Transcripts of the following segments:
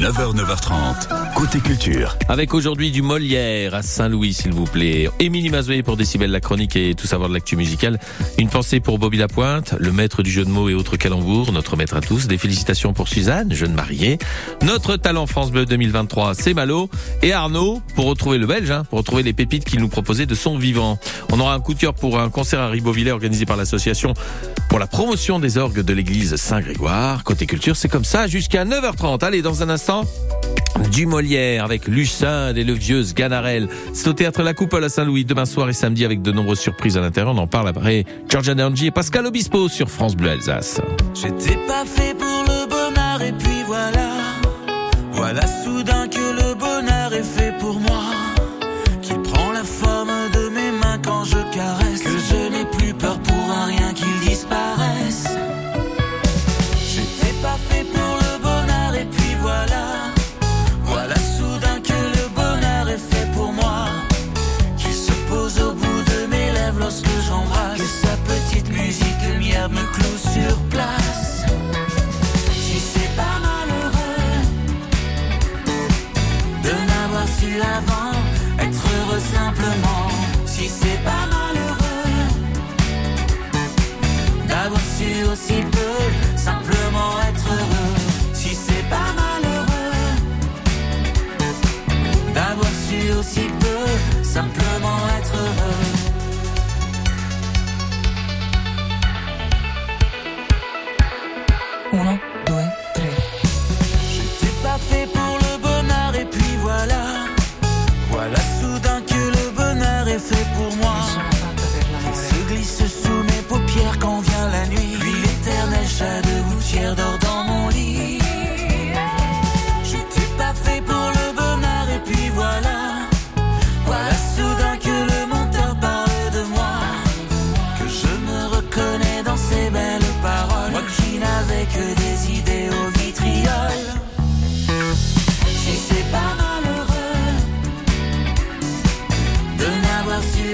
9h, 9h30, côté culture. Avec aujourd'hui du Molière à Saint-Louis, s'il vous plaît. Émilie Mazoé pour Décibel la chronique et tout savoir de l'actu musicale. Une pensée pour Bobby Lapointe, le maître du jeu de mots et autres calembours, notre maître à tous. Des félicitations pour Suzanne, jeune mariée. Notre talent France Bleu 2023, c'est Malo. Et Arnaud, pour retrouver le Belge, hein, pour retrouver les pépites qu'il nous proposait de son vivant. On aura un coup de cœur pour un concert à Ribeauvillé organisé par l'association pour la promotion des orgues de l'église Saint-Grégoire. Côté culture, c'est comme ça jusqu'à 9h30. Allez, dans un instant, du Molière avec Lucinde et le vieux Sganarelle. C'est au théâtre La Coupole à Saint-Louis demain soir et samedi avec de nombreuses surprises à l'intérieur. On en parle après Georgia Nergy et Pascal Obispo sur France Bleu Alsace.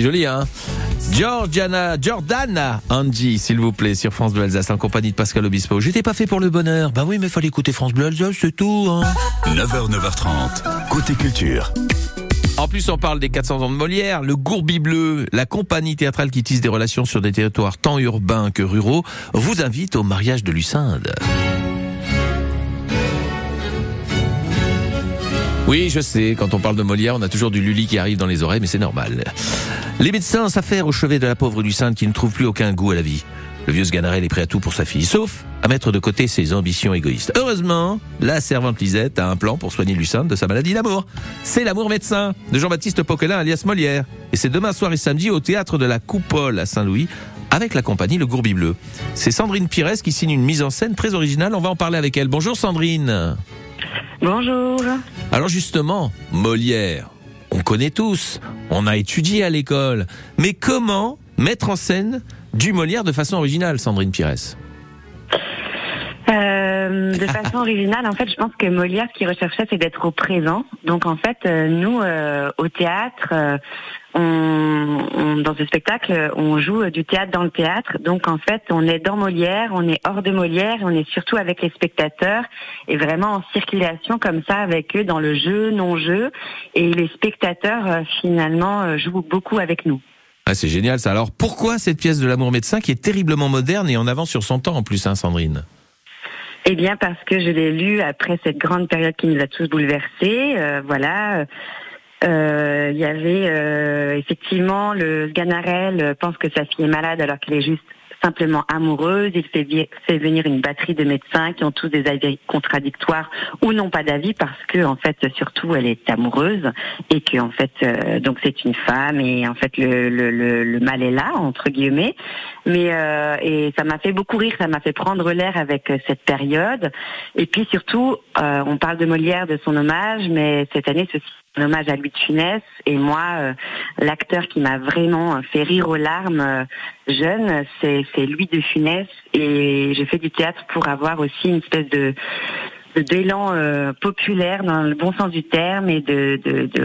C'est joli, hein Georgiana, Jordana, Angie, s'il vous plaît, sur France Bleu Alsace, en compagnie de Pascal Obispo. J'étais pas fait pour le bonheur. Bah oui, mais fallait écouter France Bleu Alsace, c'est tout, hein. 9h, 9h30, côté culture. En plus, on parle des 400 ans de Molière, le Gourbi Bleu, la compagnie théâtrale qui tisse des relations sur des territoires tant urbains que ruraux, vous invite au mariage de Lucinde. Oui, je sais, quand on parle de Molière, on a toujours du Lully qui arrive dans les oreilles, mais c'est normal. Les médecins s'affairent au chevet de la pauvre Lucinde qui ne trouve plus aucun goût à la vie. Le vieux Sganarelle est prêt à tout pour sa fille, sauf à mettre de côté ses ambitions égoïstes. Heureusement, la servante Lisette a un plan pour soigner Lucinde de sa maladie d'amour. C'est l'amour médecin de Jean-Baptiste Poquelin alias Molière. Et c'est demain soir et samedi au théâtre de la Coupole à Saint-Louis avec la compagnie Le Gourbi Bleu. C'est Sandrine Pires qui signe une mise en scène très originale. On va en parler avec elle. Bonjour Sandrine. Bonjour. Alors justement, Molière, on connaît tous, on a étudié à l'école. Mais comment mettre en scène du Molière de façon originale, Sandrine Pires? Euh, de façon originale, en fait, je pense que Molière, ce qu'il recherchait, c'est d'être au présent. Donc, en fait, euh, nous, euh, au théâtre, euh, on, on- dans ce spectacle, on joue du théâtre dans le théâtre. Donc, en fait, on est dans Molière, on est hors de Molière, on est surtout avec les spectateurs et vraiment en circulation comme ça avec eux dans le jeu, non-jeu. Et les spectateurs, euh, finalement, euh, jouent beaucoup avec nous. Ah, c'est génial ça. Alors pourquoi cette pièce de l'amour médecin qui est terriblement moderne et en avance sur son temps en plus, hein, Sandrine? Eh bien, parce que je l'ai lu après cette grande période qui nous a tous bouleversés. Euh, voilà. Euh, Il y avait euh, effectivement le Ganarelle pense que sa fille est malade alors qu'elle est juste simplement amoureuse. Il fait, fait venir une batterie de médecins qui ont tous des avis contradictoires ou n'ont pas d'avis parce que en fait surtout elle est amoureuse et que en fait euh, donc c'est une femme et en fait le, le, le, le mal est là entre guillemets. Mais euh, et ça m'a fait beaucoup rire, ça m'a fait prendre l'air avec euh, cette période. Et puis surtout, euh, on parle de Molière, de son hommage, mais cette année un hommage à Louis de Funès. Et moi, euh, l'acteur qui m'a vraiment euh, fait rire aux larmes euh, jeune, c'est c'est Louis de Funès. Et j'ai fait du théâtre pour avoir aussi une espèce de d'élan populaire dans le bon sens du terme et de,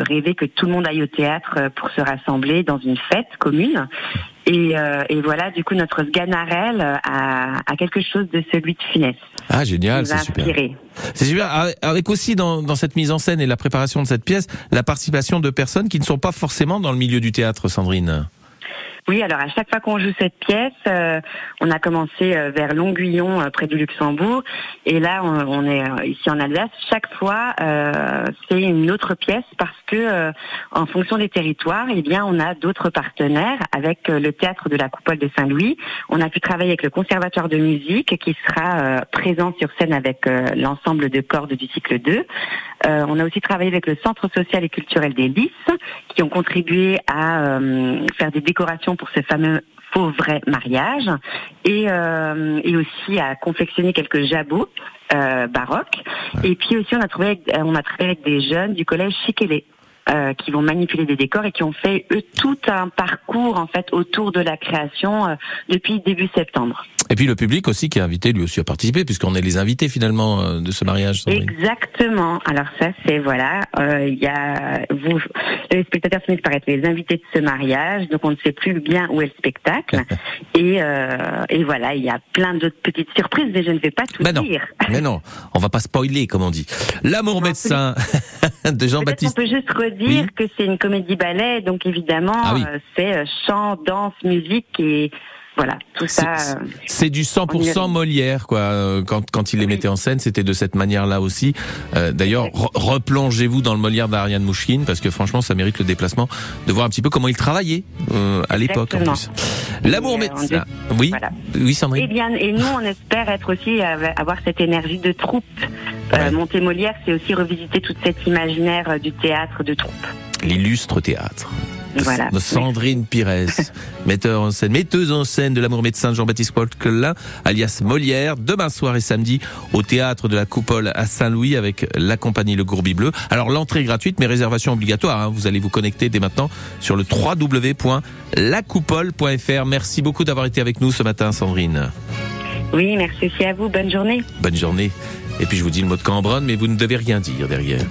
rêver que tout le monde aille au théâtre pour se rassembler dans une fête commune. Et, euh, et voilà, du coup, notre Sganarelle euh, a, a quelque chose de celui de Funès. Ah, génial, c'est super. inspiré. C'est super. Avec- Avec aussi dans, dans cette mise en scène et la préparation de cette pièce, la participation de personnes qui ne sont pas forcément dans le milieu du théâtre, Sandrine. Oui, alors à chaque fois qu'on joue cette pièce, euh, on a commencé euh, vers Longuillon, euh, près du Luxembourg, et là on, on est euh, ici en Alsace. Chaque fois, euh, c'est une autre pièce parce que euh, en fonction des territoires, eh bien on a d'autres partenaires. Avec le théâtre de la Coupole de Saint-Louis, on a pu travailler avec le Conservatoire de musique qui sera présent sur scène avec l'ensemble de cordes du cycle 2. Euh, on a aussi travaillé avec le Centre social et culturel des Lys, qui ont contribué à faire des décorations pour ce fameux faux vrai mariage, et, euh, et aussi à confectionner quelques jabots euh, baroques. Et puis aussi, on a, trouvé, on a travaillé avec des jeunes du collège Chiquelé. Euh, qui vont manipuler des décors et qui ont fait eux tout un parcours en fait autour de la création euh, depuis début septembre. Et puis le public aussi qui est invité lui aussi à participer, puisqu'on est les invités finalement euh, de ce mariage. Sandrine. Exactement. Alors ça, c'est voilà, euh, il y a vous, les spectateurs par être les invités de ce mariage, donc on ne sait plus bien où est le spectacle. et, euh, et voilà, il y a plein d'autres petites surprises, mais je ne vais pas tout Ben non. dire. Mais non, on va pas spoiler comme on dit. L'amour Non, médecin de Jean-Baptiste. peut juste redire Oui. que c'est une comédie ballet, donc évidemment, Ah oui. euh, c'est euh, chant, danse, musique et voilà, tout ça. C'est- euh, du 100% On y- Molière, quoi. Quand, quand il les mettait en scène, c'était de cette manière-là aussi. Euh, D'ailleurs, re- replongez-vous dans le Molière d'Ariane Mouchkine, parce que franchement, ça mérite le déplacement de voir un petit peu comment il travaillait euh, à l'époque en plus. L'amour Et, euh, médecin. Oui, voilà. oui, Et Sandrine. bien, et nous, on espère être aussi avoir cette énergie de troupe. Ouais. Euh, monter Molière, c'est aussi revisiter toute cette imaginaire euh, du théâtre de troupe. L'illustre théâtre. Voilà. Sandrine Pires, metteur en scène, metteuse en scène de l'amour médecin de Jean-Baptiste Colquelin, alias Molière, demain soir et samedi au théâtre de la Coupole à Saint-Louis avec la compagnie Le Gourbi Bleu. Alors l'entrée est gratuite mais réservation obligatoire. hein. Vous allez vous connecter dès maintenant sur le www.lacoupole.fr. Merci beaucoup d'avoir été avec nous ce matin Sandrine. Oui, merci aussi à vous. Bonne journée. Bonne journée. Et puis je vous dis le mot de Cambronne mais vous ne devez rien dire derrière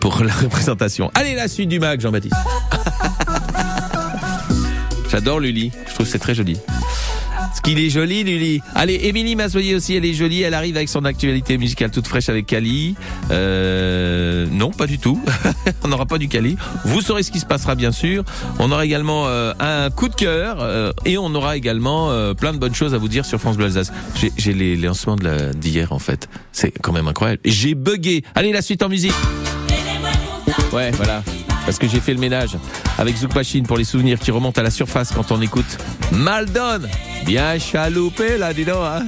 pour la représentation. Allez la suite du mag Jean-Baptiste. J'adore Lully. Je trouve c'est très joli. Qu'il est joli, Lully. Allez, Émilie Mazoyer aussi, elle est jolie. Elle arrive avec son actualité musicale toute fraîche avec Kali. Euh, non, pas du tout. on n'aura pas du Kali. Vous saurez ce qui se passera, bien sûr. On aura également euh, un coup de cœur euh, et on aura également euh, plein de bonnes choses à vous dire sur France Bleu Alsace. J'ai- J'ai les, lancements de la- d'hier, en fait. C'est quand même incroyable. J'ai bugué. Allez, la suite en musique. Ouais, voilà. Parce que j'ai fait le ménage avec Zouk Machine pour les souvenirs qui remontent à la surface quand on écoute Maldon. Bien chaloupé là, dis donc, hein.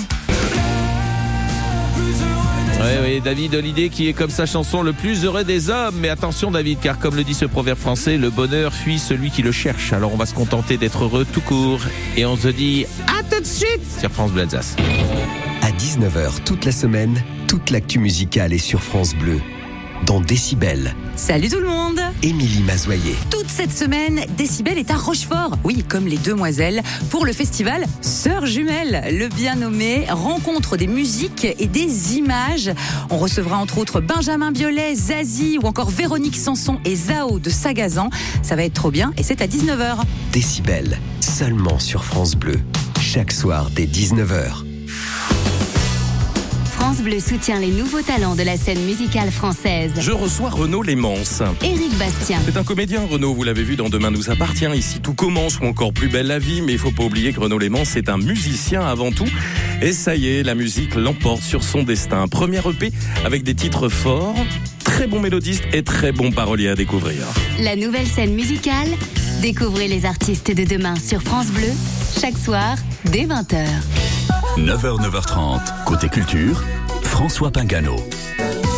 Ouais, oui, David Hallyday qui est comme sa chanson le plus heureux des hommes. Mais attention David, car comme le dit ce proverbe français, le bonheur fuit celui qui le cherche. Alors on va se contenter d'être heureux tout court. Et on se dit à tout de suite sur France Bleu Alsace. À 19h toute la semaine, toute l'actu musicale est sur France Bleu. Dans Décibel, Salut tout le monde Émilie Mazoyer. Toute cette semaine, Décibel est à Rochefort, oui, comme les demoiselles, pour le festival Sœurs Jumelles, le bien nommé Rencontre des musiques et des images. On recevra entre autres Benjamin Biolay, Zazie ou encore Véronique Sanson et Zao de Sagazan. Ça va être trop bien et c'est à 19h. Décibel, seulement sur France Bleu. Chaque soir dès 19h. France Bleu soutient les nouveaux talents de la scène musicale française. Je reçois Renaud Lémence. Éric Bastien. C'est un comédien, Renaud, vous l'avez vu dans Demain nous appartient. Ici, tout commence ou encore plus belle la vie, mais il faut pas oublier que Renaud Lémence est un musicien avant tout. Et ça y est, la musique l'emporte sur son destin. Premier EP avec des titres forts, très bon mélodiste et très bon parolier à découvrir. La nouvelle scène musicale. Découvrez les artistes de demain sur France Bleu, chaque soir, dès 20h. 9h, 9h30, côté culture, François Pingano.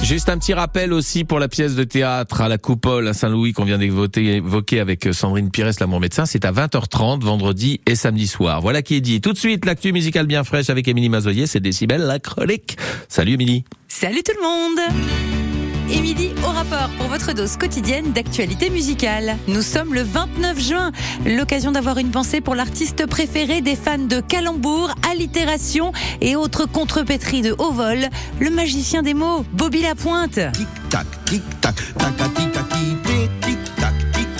Juste un petit rappel aussi pour la pièce de théâtre à la Coupole à Saint-Louis qu'on vient d'évoquer avec Sandrine Pires, l'amour médecin. C'est à 20h30, vendredi et samedi soir. Voilà qui est dit. Tout de suite, l'actu musicale bien fraîche avec Émilie Mazoyer. C'est Décibel, la chronique. Salut Émilie. Salut tout le monde Émilie au rapport pour votre dose quotidienne d'actualité musicale. Nous sommes le 29 juin, l'occasion d'avoir une pensée pour l'artiste préféré des fans de calembour, allitération et autres contrepétries de haut vol, le magicien des mots, Bobby Lapointe. Tic tac, tic tac, tic tac, tic tac, tic tac, tic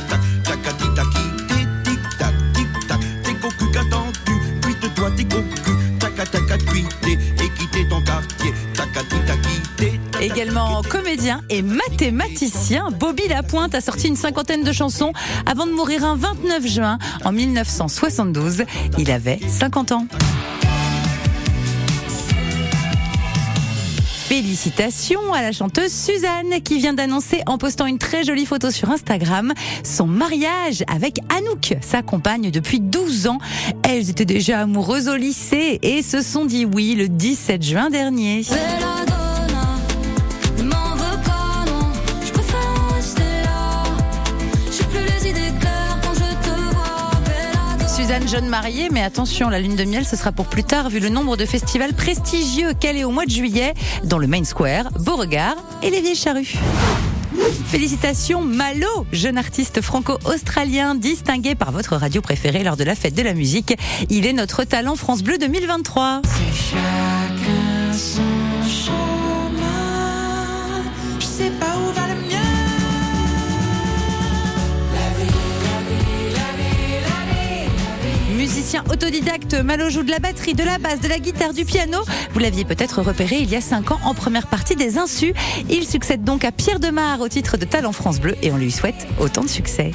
tac, et Également comédien et mathématicien, Bobby Lapointe a sorti une cinquantaine de chansons avant de mourir un 29 juin en 1972. Il avait 50 ans. Félicitations à la chanteuse Suzanne qui vient d'annoncer en postant une très jolie photo sur Instagram son mariage avec Anouk, sa compagne depuis 12 ans. Elles étaient déjà amoureuses au lycée et se sont dit oui le 17 juin dernier. Suzanne jeune mariée, mais attention, la lune de miel, ce sera pour plus tard, vu le nombre de festivals prestigieux qu'elle est au mois de juillet, dans le Main Square, Beauregard et les Vieilles Charrues. Félicitations Malo, jeune artiste franco-australien distingué par votre radio préférée lors de la fête de la musique. Il est notre talent France Bleu 2023. Musicien autodidacte, Malo joue de la batterie, de la basse, de la guitare, du piano. Vous l'aviez peut-être repéré il y a 5 ans en première partie des Insus. Il succède donc à Pierre Demar au titre de Talent France Bleu et on lui souhaite autant de succès.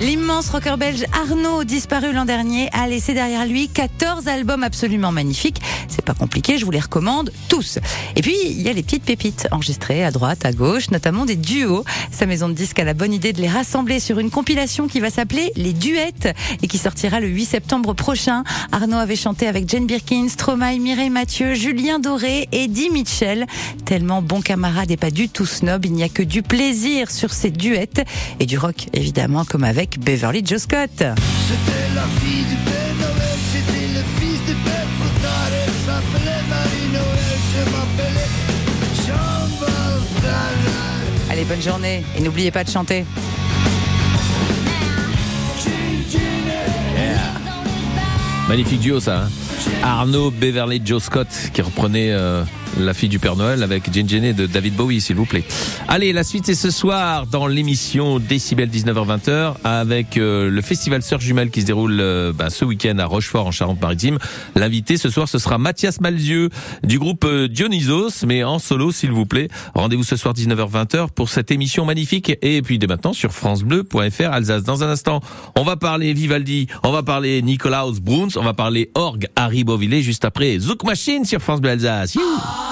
L'immense rocker belge Arnaud, disparu l'an dernier, a laissé derrière lui 14 albums absolument magnifiques. C'est pas compliqué, je vous les recommande tous. Et puis, il y a les petites pépites enregistrées à droite, à gauche, notamment des duos. Sa maison de disques a la bonne idée de les rassembler sur une compilation qui va s'appeler Les Duettes et qui sortira le 8 septembre prochain. Arnaud avait chanté avec Jane Birkin, Stromae, Mireille Mathieu, Julien Doré, Eddie Mitchell. Tellement bon camarade et pas du tout snob, il n'y a que du plaisir sur ces duettes et du rock évidemment comme avec Beverly Joe Scott. C'était la fille du Père Noël, c'était le fils du Père Fouettard, elle s'appelait Marie-Noël, je m'appelais Jean Allez, bonne journée et n'oubliez pas de chanter. Magnifique duo ça. Hein. Arnaud Beverly Joe Scott qui reprenait euh, la fille du Père Noël avec Jane Jenny de David Bowie, s'il vous plaît. Allez, la suite c'est ce soir dans l'émission Décibel 19h-20h avec euh, le festival Sœurs Jumelles qui se déroule euh, bah, ce week-end à Rochefort en Charente-Maritime. L'invité ce soir ce sera Mathias Malzieux du groupe euh, Dionysos, mais en solo s'il vous plaît. Rendez-vous ce soir 19h-20h pour cette émission magnifique et puis dès maintenant sur francebleu.fr Alsace. Dans un instant, on va parler Vivaldi, on va parler Nikolaus Bruns, on va parler Org Harry Beauvillé juste après Zouk Machine sur France Bleu Alsace. Et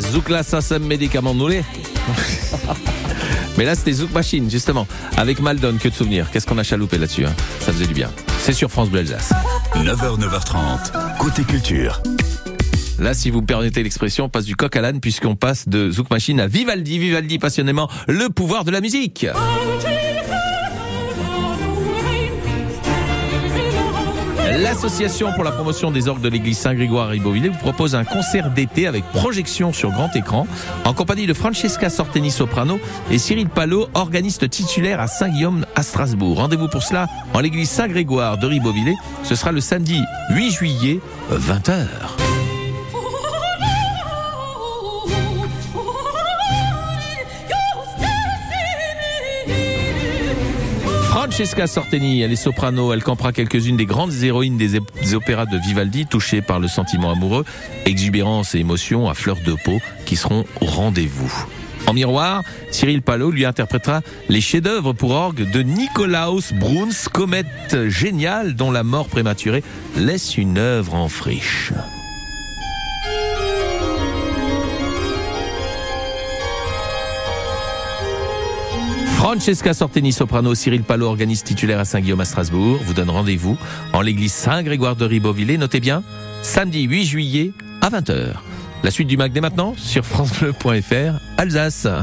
Zouk là, ça, c'est médicament noulé. Mais là, c'était Zouk Machine, justement. Avec Maldon, que de souvenirs. Qu'est-ce qu'on a chaloupé là-dessus hein? Ça faisait du bien. C'est sur France Bleu Alsace. 9h, 9h30, côté culture. Là, si vous me permettez l'expression, on passe du coq à l'âne puisqu'on passe de Zouk Machine à Vivaldi. Vivaldi, passionnément, le pouvoir de la musique. L'association pour la promotion des orgues de l'église Saint-Grégoire à Ribeauvillé vous propose un concert d'été avec projection sur grand écran en compagnie de Francesca Sorteni soprano et Cyril Palot, organiste titulaire à Saint-Guillaume à Strasbourg. Rendez-vous pour cela en l'église Saint-Grégoire de Ribeauvillé. Ce sera le samedi 8 juillet 20h. Francesca Sorteni, elle est soprano, elle campera quelques-unes des grandes héroïnes des, opéras de Vivaldi, touchées par le sentiment amoureux, exubérance et émotion à fleur de peau, qui seront au rendez-vous. En miroir, Cyril Palot lui interprétera les chefs-d'œuvre pour orgue de Nikolaus Bruns, comète géniale dont la mort prématurée laisse une œuvre en friche. Francesca Sorteni, soprano, Cyril Palot, organiste titulaire à Saint-Guillaume à Strasbourg, vous donne rendez-vous en l'église Saint-Grégoire de Ribeauvillé. Notez bien, samedi 8 juillet à 20h. La suite du MAC dès maintenant sur FranceBleu.fr, Alsace.